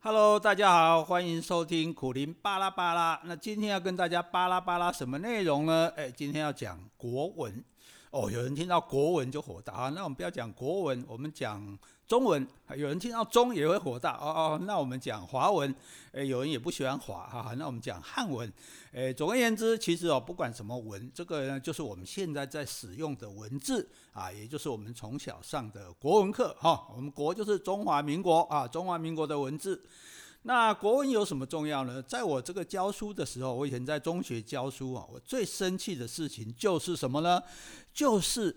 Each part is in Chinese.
Hello，大家好，欢迎收听苦林巴拉巴拉。那今天要跟大家巴拉巴拉什么内容呢？哎，今天要讲国文。哦，有人听到国文就火大啊，那我们不要讲国文，我们讲中文。有人听到中也会火大哦哦，那我们讲华文。诶，有人也不喜欢华哈，那我们讲汉文。诶，总而言之，其实哦，不管什么文，这个呢就是我们现在在使用的文字啊，也就是我们从小上的国文课哈。我们国就是中华民国啊，中华民国的文字。那国文有什么重要呢？在我这个教书的时候，我以前在中学教书啊，我最生气的事情就是什么呢？就是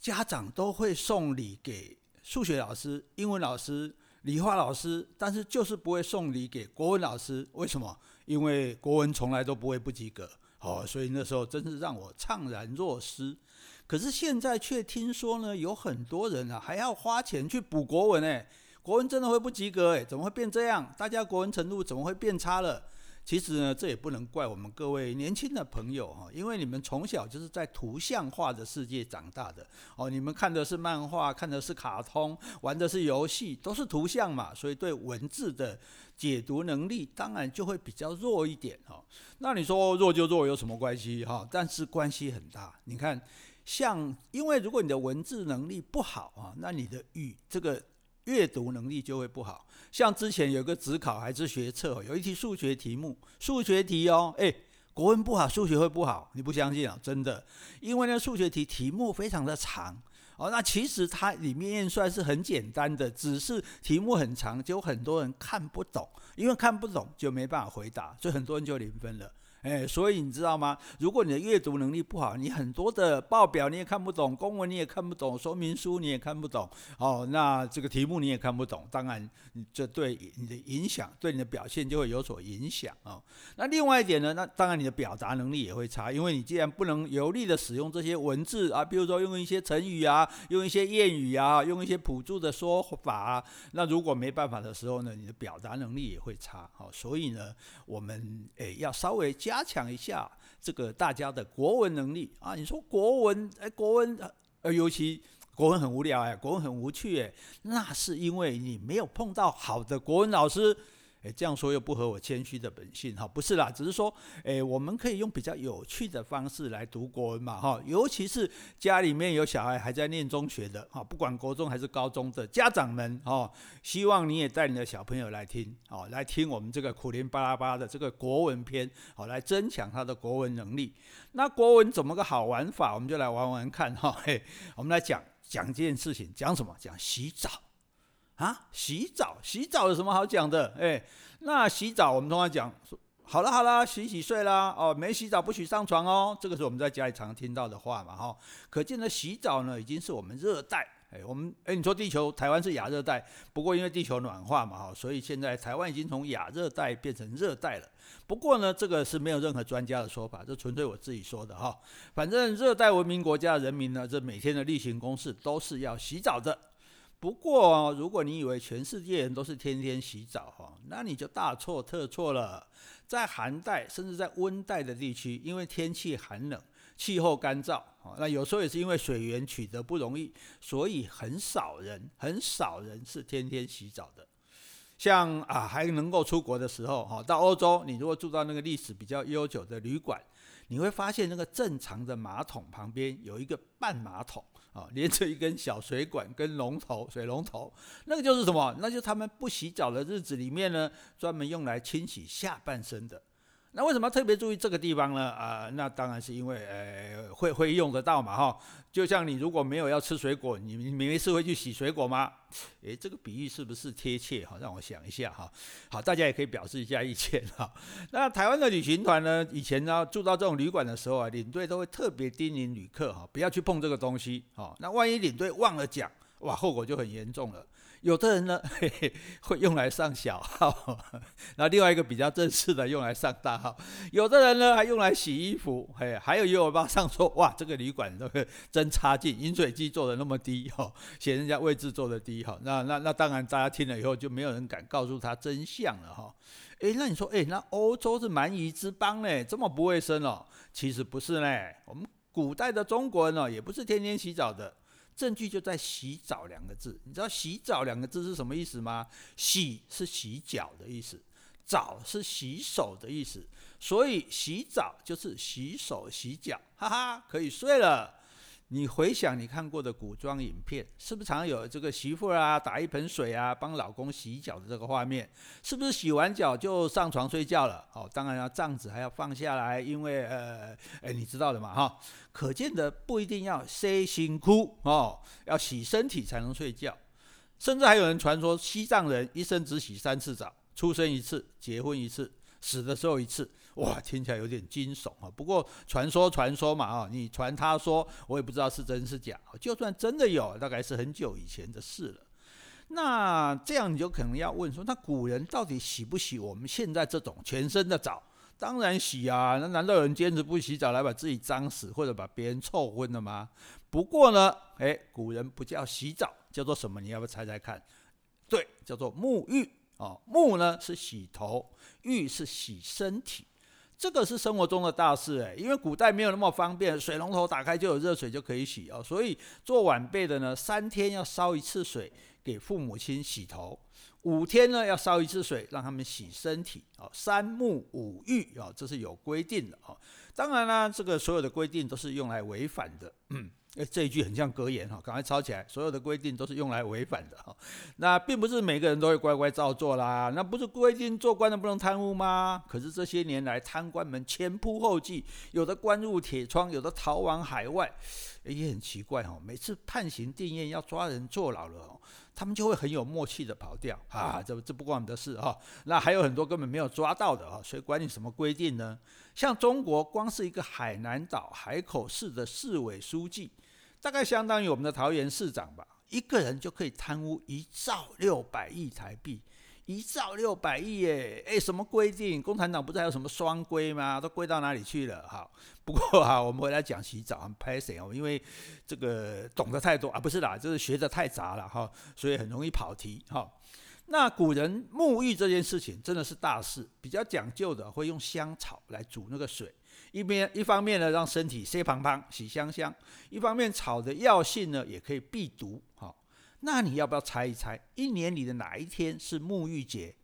家长都会送礼给数学老师、英文老师、理化老师，但是就是不会送礼给国文老师。为什么？因为国文从来都不会不及格。哦，所以那时候真是让我怅然若失。可是现在却听说呢，有很多人啊，还要花钱去补国文诶。国文真的会不及格诶？怎么会变这样？大家国文程度怎么会变差了？其实呢，这也不能怪我们各位年轻的朋友哈，因为你们从小就是在图像化的世界长大的哦，你们看的是漫画，看的是卡通，玩的是游戏，都是图像嘛，所以对文字的解读能力当然就会比较弱一点哈。那你说弱就弱有什么关系哈？但是关系很大。你看，像因为如果你的文字能力不好啊，那你的语这个。阅读能力就会不好，像之前有个职考还是学测，有一题数学题目，数学题哦，诶，国文不好，数学会不好？你不相信啊？真的，因为呢，数学题题目非常的长哦，那其实它里面验算是很简单的，只是题目很长，就很多人看不懂，因为看不懂就没办法回答，所以很多人就零分了。哎，所以你知道吗？如果你的阅读能力不好，你很多的报表你也看不懂，公文你也看不懂，说明书你也看不懂，哦，那这个题目你也看不懂，当然，这对你的影响，对你的表现就会有所影响哦。那另外一点呢，那当然你的表达能力也会差，因为你既然不能流利的使用这些文字啊，比如说用一些成语啊，用一些谚语啊，用一些辅助的说法啊，那如果没办法的时候呢，你的表达能力也会差。哦，所以呢，我们诶要稍微加。加强一下这个大家的国文能力啊！你说国文，哎，国文，呃，尤其国文很无聊哎，国文很无趣哎，那是因为你没有碰到好的国文老师。诶，这样说又不合我谦虚的本性哈，不是啦，只是说，诶，我们可以用比较有趣的方式来读国文嘛哈，尤其是家里面有小孩还在念中学的哈，不管国中还是高中的家长们哈，希望你也带你的小朋友来听，哦，来听我们这个苦练巴拉巴的这个国文篇，好，来增强他的国文能力。那国文怎么个好玩法？我们就来玩玩看哈，嘿，我们来讲讲这件事情，讲什么？讲洗澡。啊，洗澡，洗澡有什么好讲的？哎，那洗澡我们通常讲说，好了好了，洗洗睡啦，哦，没洗澡不许上床哦，这个是我们在家里常听到的话嘛，哈、可见呢洗澡呢，已经是我们热带，哎，我们哎，你说地球台湾是亚热带，不过因为地球暖化嘛，哈，所以现在台湾已经从亚热带变成热带了。不过呢，这个是没有任何专家的说法，这纯粹我自己说的哈、反正热带文明国家的人民呢，这每天的例行公事都是要洗澡的。不过，如果你以为全世界人都是天天洗澡哈，那你就大错特错了。在寒带甚至在温带的地区，因为天气寒冷、气候干燥，那有时候也是因为水源取得不容易，所以很少人、很少人是天天洗澡的。像啊，还能够出国的时候哈，到欧洲，你如果住到那个历史比较悠久的旅馆，你会发现那个正常的马桶旁边有一个半马桶。啊，连着一根小水管跟龙头，水龙头，那个就是什么？那就是他们不洗澡的日子里面呢，专门用来清洗下半身的。那为什么要特别注意这个地方呢？啊、那当然是因为呃会会用得到嘛哈。就像你如果没有要吃水果，你你没事会去洗水果吗？诶，这个比喻是不是贴切哈？让我想一下哈。好，大家也可以表示一下意见哈。那台湾的旅行团呢，以前呢住到这种旅馆的时候啊，领队都会特别叮咛旅客哈，不要去碰这个东西哈。那万一领队忘了讲，哇，后果就很严重了。有的人呢，嘿嘿，会用来上小号，那另外一个比较正式的用来上大号。有的人呢，还用来洗衣服，嘿，还有也有网上说，哇，这个旅馆那个 真差劲，饮水机做的那么低哈，嫌人家位置做的低哈。那那那当然，大家听了以后就没有人敢告诉他真相了哈。诶，那你说，诶，那欧洲是蛮夷之邦呢，这么不卫生哦？其实不是呢，我们古代的中国人哦，也不是天天洗澡的。证据就在“洗澡”两个字。你知道“洗澡”两个字是什么意思吗？“洗”是洗脚的意思，“澡”是洗手的意思，所以洗澡就是洗手洗脚，哈哈，可以睡了。你回想你看过的古装影片，是不是常有这个媳妇啊打一盆水啊帮老公洗脚的这个画面？是不是洗完脚就上床睡觉了？哦，当然了，帐子还要放下来，因为呃，哎，你知道的嘛哈。可见的不一定要洗身躯哦，要洗身体才能睡觉。甚至还有人传说，西藏人一生只洗三次澡：出生一次，结婚一次，死的时候一次。哇，听起来有点惊悚啊！不过传说传说嘛啊，你传他说，我也不知道是真是假。就算真的有，大概是很久以前的事了。那这样你就可能要问说，那古人到底洗不洗我们现在这种全身的澡？当然洗啊！那难道有人坚持不洗澡来把自己脏死，或者把别人臭昏了吗？不过呢，诶，古人不叫洗澡，叫做什么？你要不要猜猜看？对，叫做沐浴哦。沐呢是洗头，浴是洗身体。这个是生活中的大事诶，因为古代没有那么方便，水龙头打开就有热水就可以洗哦，所以做晚辈的呢，三天要烧一次水给父母亲洗头，五天呢要烧一次水让他们洗身体哦，三沐五浴哦，这是有规定的哦。当然啦，这个所有的规定都是用来违反的。嗯诶，这一句很像格言哈，赶快抄起来。所有的规定都是用来违反的哈。那并不是每个人都会乖乖照做啦。那不是规定做官的不能贪污吗？可是这些年来，贪官们前仆后继，有的关入铁窗，有的逃往海外。也很奇怪哈。每次判刑定谳要抓人坐牢了哦，他们就会很有默契的跑掉啊。这这不关我们的事哈。那还有很多根本没有抓到的啊，所以管你什么规定呢？像中国，光是一个海南岛海口市的市委书记。大概相当于我们的桃园市长吧，一个人就可以贪污一兆六百亿台币，一兆六百亿耶！哎，什么规定？共产党不是还有什么双规吗？都归到哪里去了？哈，不过哈，我们回来讲洗澡，很拍谢哦，因为这个懂得太多啊，不是啦，就是学的太杂了哈，所以很容易跑题哈。那古人沐浴这件事情真的是大事，比较讲究的会用香草来煮那个水。一边一方面呢，让身体湿胖胖、洗香香；一方面草的药性呢，也可以避毒。好、那你要不要猜一猜，一年里的哪一天是沐浴节？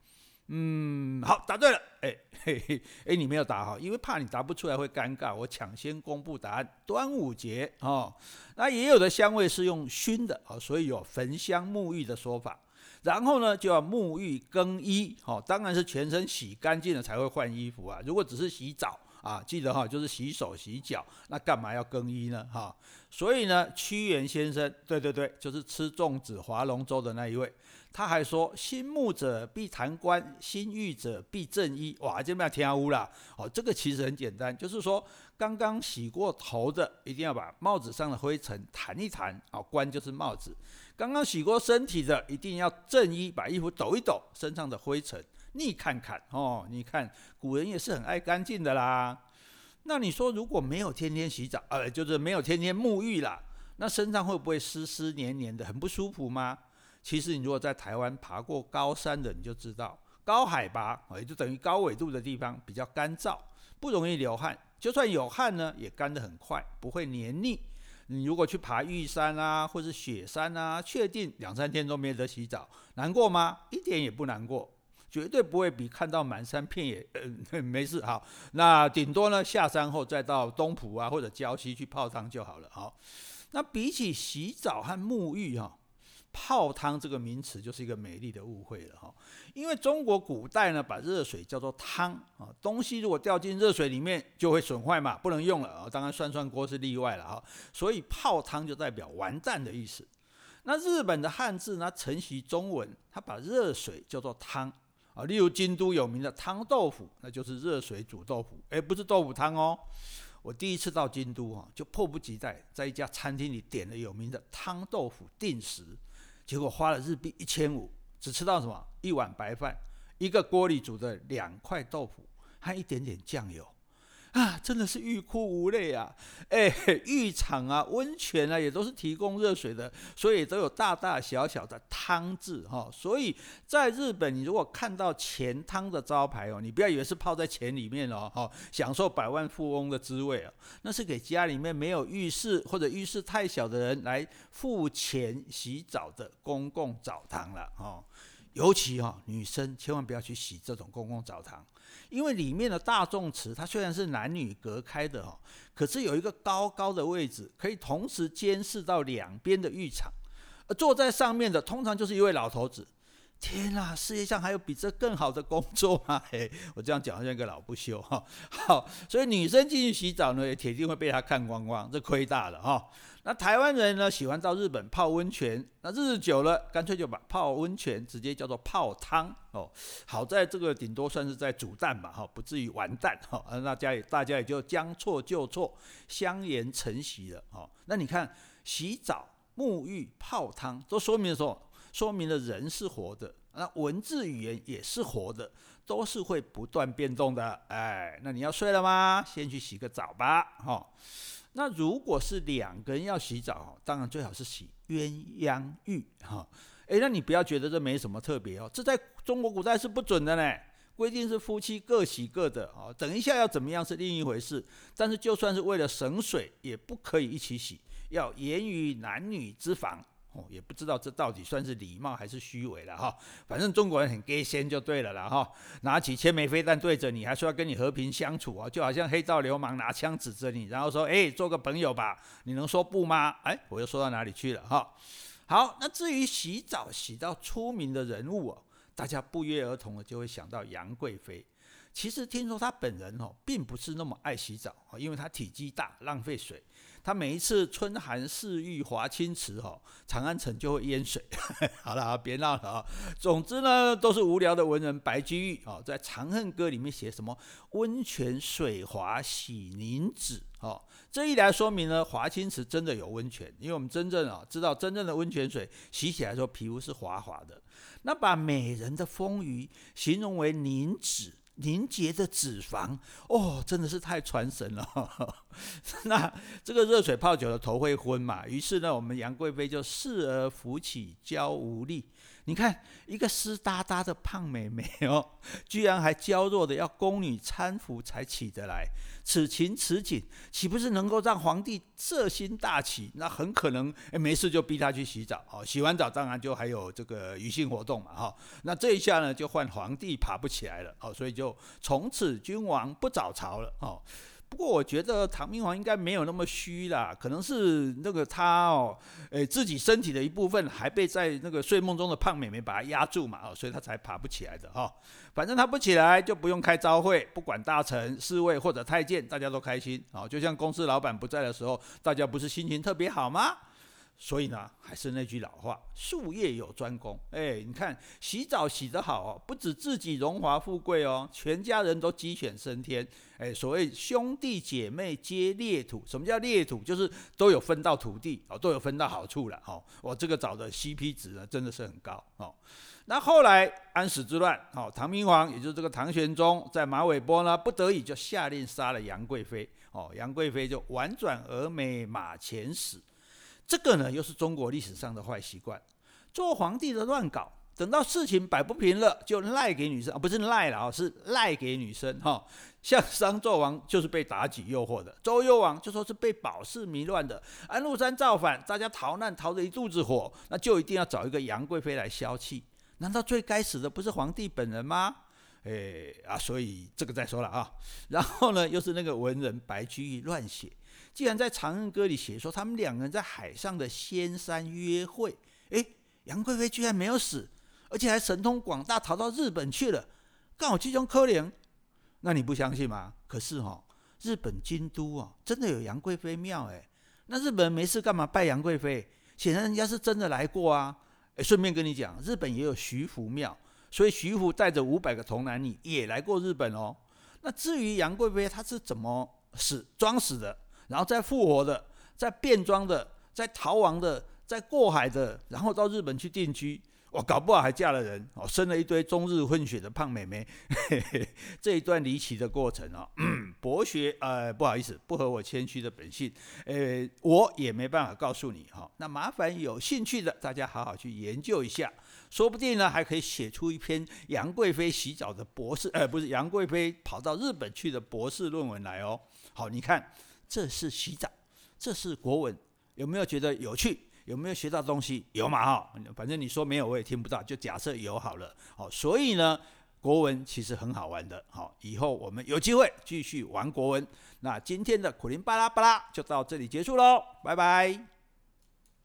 嗯，好，答对了。哎嘿嘿，哎，你没有答好，因为怕你答不出来会尴尬，我抢先公布答案：端午节。哦，那也有的香味是用熏的，哦，所以有焚香沐浴的说法。然后呢，就要沐浴更衣。哦，当然是全身洗干净了才会换衣服啊。如果只是洗澡。啊，记得哈，就是洗手洗脚，那干嘛要更衣呢？哈，所以呢，屈原先生，对对对，就是吃粽子划龙舟的那一位，他还说：新沐者必弹冠，新浴者必正衣。哇，这边要添污了。哦，这个其实很简单，就是说刚刚洗过头的，一定要把帽子上的灰尘弹一弹。啊，冠就是帽子。刚刚洗过身体的，一定要正衣，把衣服抖一抖，身上的灰尘。你看看哦，你看古人也是很爱干净的啦。那你说如果没有天天洗澡，呃，就是没有天天沐浴啦，那身上会不会湿湿黏黏的，很不舒服吗？其实你如果在台湾爬过高山的，你就知道，高海拔也就等于高纬度的地方比较干燥，不容易流汗。就算有汗呢，也干得很快，不会黏腻。你如果去爬玉山啊，或是雪山啊，确定两三天都没得洗澡，难过吗？一点也不难过。绝对不会比看到满山遍野，呃，没事好。那顶多呢，下山后再到东埔啊或者礁溪去泡汤就好了。好，那比起洗澡和沐浴哈，泡汤这个名词就是一个美丽的误会了哈。因为中国古代呢，把热水叫做汤啊，东西如果掉进热水里面就会损坏嘛，不能用了啊。当然涮涮锅是例外了哈。所以泡汤就代表完蛋的意思。那日本的汉字呢，承袭中文，它把热水叫做汤。啊，例如京都有名的汤豆腐，那就是热水煮豆腐，诶，不是豆腐汤哦。我第一次到京都啊，就迫不及待在一家餐厅里点了有名的汤豆腐定食，结果花了日币一千五，只吃到什么一碗白饭，一个锅里煮的两块豆腐和一点点酱油。啊，真的是欲哭无泪啊！哎，浴场啊、温泉啊，也都是提供热水的，所以都有大大小小的汤字哈。所以在日本，你如果看到钱汤的招牌哦，你不要以为是泡在钱里面哦，哈，享受百万富翁的滋味哦，那是给家里面没有浴室或者浴室太小的人来付钱洗澡的公共澡堂了哦。尤其哈，女生千万不要去洗这种公共澡堂。因为里面的大众池，它虽然是男女隔开的哦，可是有一个高高的位置，可以同时监视到两边的浴场。而坐在上面的，通常就是一位老头子。天啊，世界上还有比这更好的工作吗？嘿，我这样讲好像一个老不休哈。好，所以女生进去洗澡呢，也铁定会被他看光光，这亏大了哈。那台湾人呢，喜欢到日本泡温泉，那日子久了，干脆就把泡温泉直接叫做泡汤哦。好在这个顶多算是在煮蛋吧，哈，不至于完蛋哈。那家也大家也就将错就错，相言成习了哈。那你看，洗澡、沐浴、泡汤，都说明了什么？说明了人是活的，那文字语言也是活的，都是会不断变动的。哎，那你要睡了吗？先去洗个澡吧，哈。那如果是两个人要洗澡，当然最好是洗鸳鸯浴哈。哎，那你不要觉得这没什么特别哦，这在中国古代是不准的呢，规定是夫妻各洗各的哦。等一下要怎么样是另一回事，但是就算是为了省水，也不可以一起洗，要严于男女之防。哦，也不知道这到底算是礼貌还是虚伪了哈。反正中国人很给先就对了啦哈。拿起千枚飞弹对着你，还说要跟你和平相处啊，就好像黑道流氓拿枪指着你，然后说：“哎，做个朋友吧。”你能说不吗？哎，我又说到哪里去了哈？好，那至于洗澡洗到出名的人物哦，大家不约而同的就会想到杨贵妃。其实听说她本人哦，并不是那么爱洗澡，因为她体积大，浪费水。他每一次春寒赐浴华清池，哈，长安城就会淹水。好了，别闹了啊！总之呢，都是无聊的文人白居易哦，在《长恨歌》里面写什么温泉水滑洗凝脂，哦，这一来说明呢，华清池真的有温泉，因为我们真正啊知道，真正的温泉水洗起来说皮肤是滑滑的。那把美人的丰腴形容为凝脂。凝结的脂肪哦，真的是太传神了。那这个热水泡久了头会昏嘛？于是呢，我们杨贵妃就侍儿扶起娇无力。你看一个湿哒哒的胖妹妹哦，居然还娇弱的要宫女搀扶才起得来。此情此景，岂不是能够让皇帝色心大起？那很可能诶，没事就逼他去洗澡哦。洗完澡当然就还有这个余兴活动嘛哈。那这一下呢，就换皇帝爬不起来了哦，所以就从此君王不早朝了哦。不过我觉得唐明皇应该没有那么虚啦，可能是那个他哦，诶，自己身体的一部分还被在那个睡梦中的胖妹妹把他压住嘛，哦，所以他才爬不起来的哈。反正他不起来就不用开朝会，不管大臣、侍卫或者太监，大家都开心哦。就像公司老板不在的时候，大家不是心情特别好吗？所以呢，还是那句老话，术业有专攻。哎，你看洗澡洗得好哦，不止自己荣华富贵哦，全家人都鸡犬升天。哎，所谓兄弟姐妹皆裂土，什么叫裂土？就是都有分到土地哦，都有分到好处了哦。我这个找的 CP 值呢，真的是很高哦。那后来安史之乱，哦，唐明皇也就是这个唐玄宗，在马嵬坡呢，不得已就下令杀了杨贵妃。哦，杨贵妃就婉转而美，马前死。这个呢，又是中国历史上的坏习惯。做皇帝的乱搞，等到事情摆不平了，就赖给女生啊，不是赖了啊，是赖给女生哈、哦。像商纣王就是被妲己诱惑的，周幽王就说是被鲍氏迷乱的，安禄山造反，大家逃难逃得一肚子火，那就一定要找一个杨贵妃来消气。难道最该死的不是皇帝本人吗？哎啊，所以这个再说了啊。然后呢，又是那个文人白居易乱写。既然在《长恨歌》里写说他们两个人在海上的仙山约会，诶，杨贵妃居然没有死，而且还神通广大逃到日本去了，刚好这种可怜，那你不相信吗？可是哈、哦，日本京都啊，真的有杨贵妃庙诶，那日本人没事干嘛拜杨贵妃？显然人家是真的来过啊。诶，顺便跟你讲，日本也有徐福庙，所以徐福带着五百个童男女也来过日本哦。那至于杨贵妃她是怎么死装死的？然后再复活的，再变装的，再逃亡的，再过海的，然后到日本去定居。我搞不好还嫁了人哦，生了一堆中日混血的胖妹妹。嘿嘿，这一段离奇的过程哦，博学呃，不好意思，不合我谦虚的本性，呃，我也没办法告诉你哈。那麻烦有兴趣的大家好好去研究一下，说不定呢还可以写出一篇杨贵妃洗澡的博士，呃，不是杨贵妃跑到日本去的博士论文来哦。好，你看，这是洗澡，这是国文，有没有觉得有趣？有没有学到东西？有嘛哈，反正你说没有我也听不到，就假设有好了。好，所以呢，国文其实很好玩的。好，以后我们有机会继续玩国文。那今天的苦林巴拉巴拉就到这里结束喽，拜拜。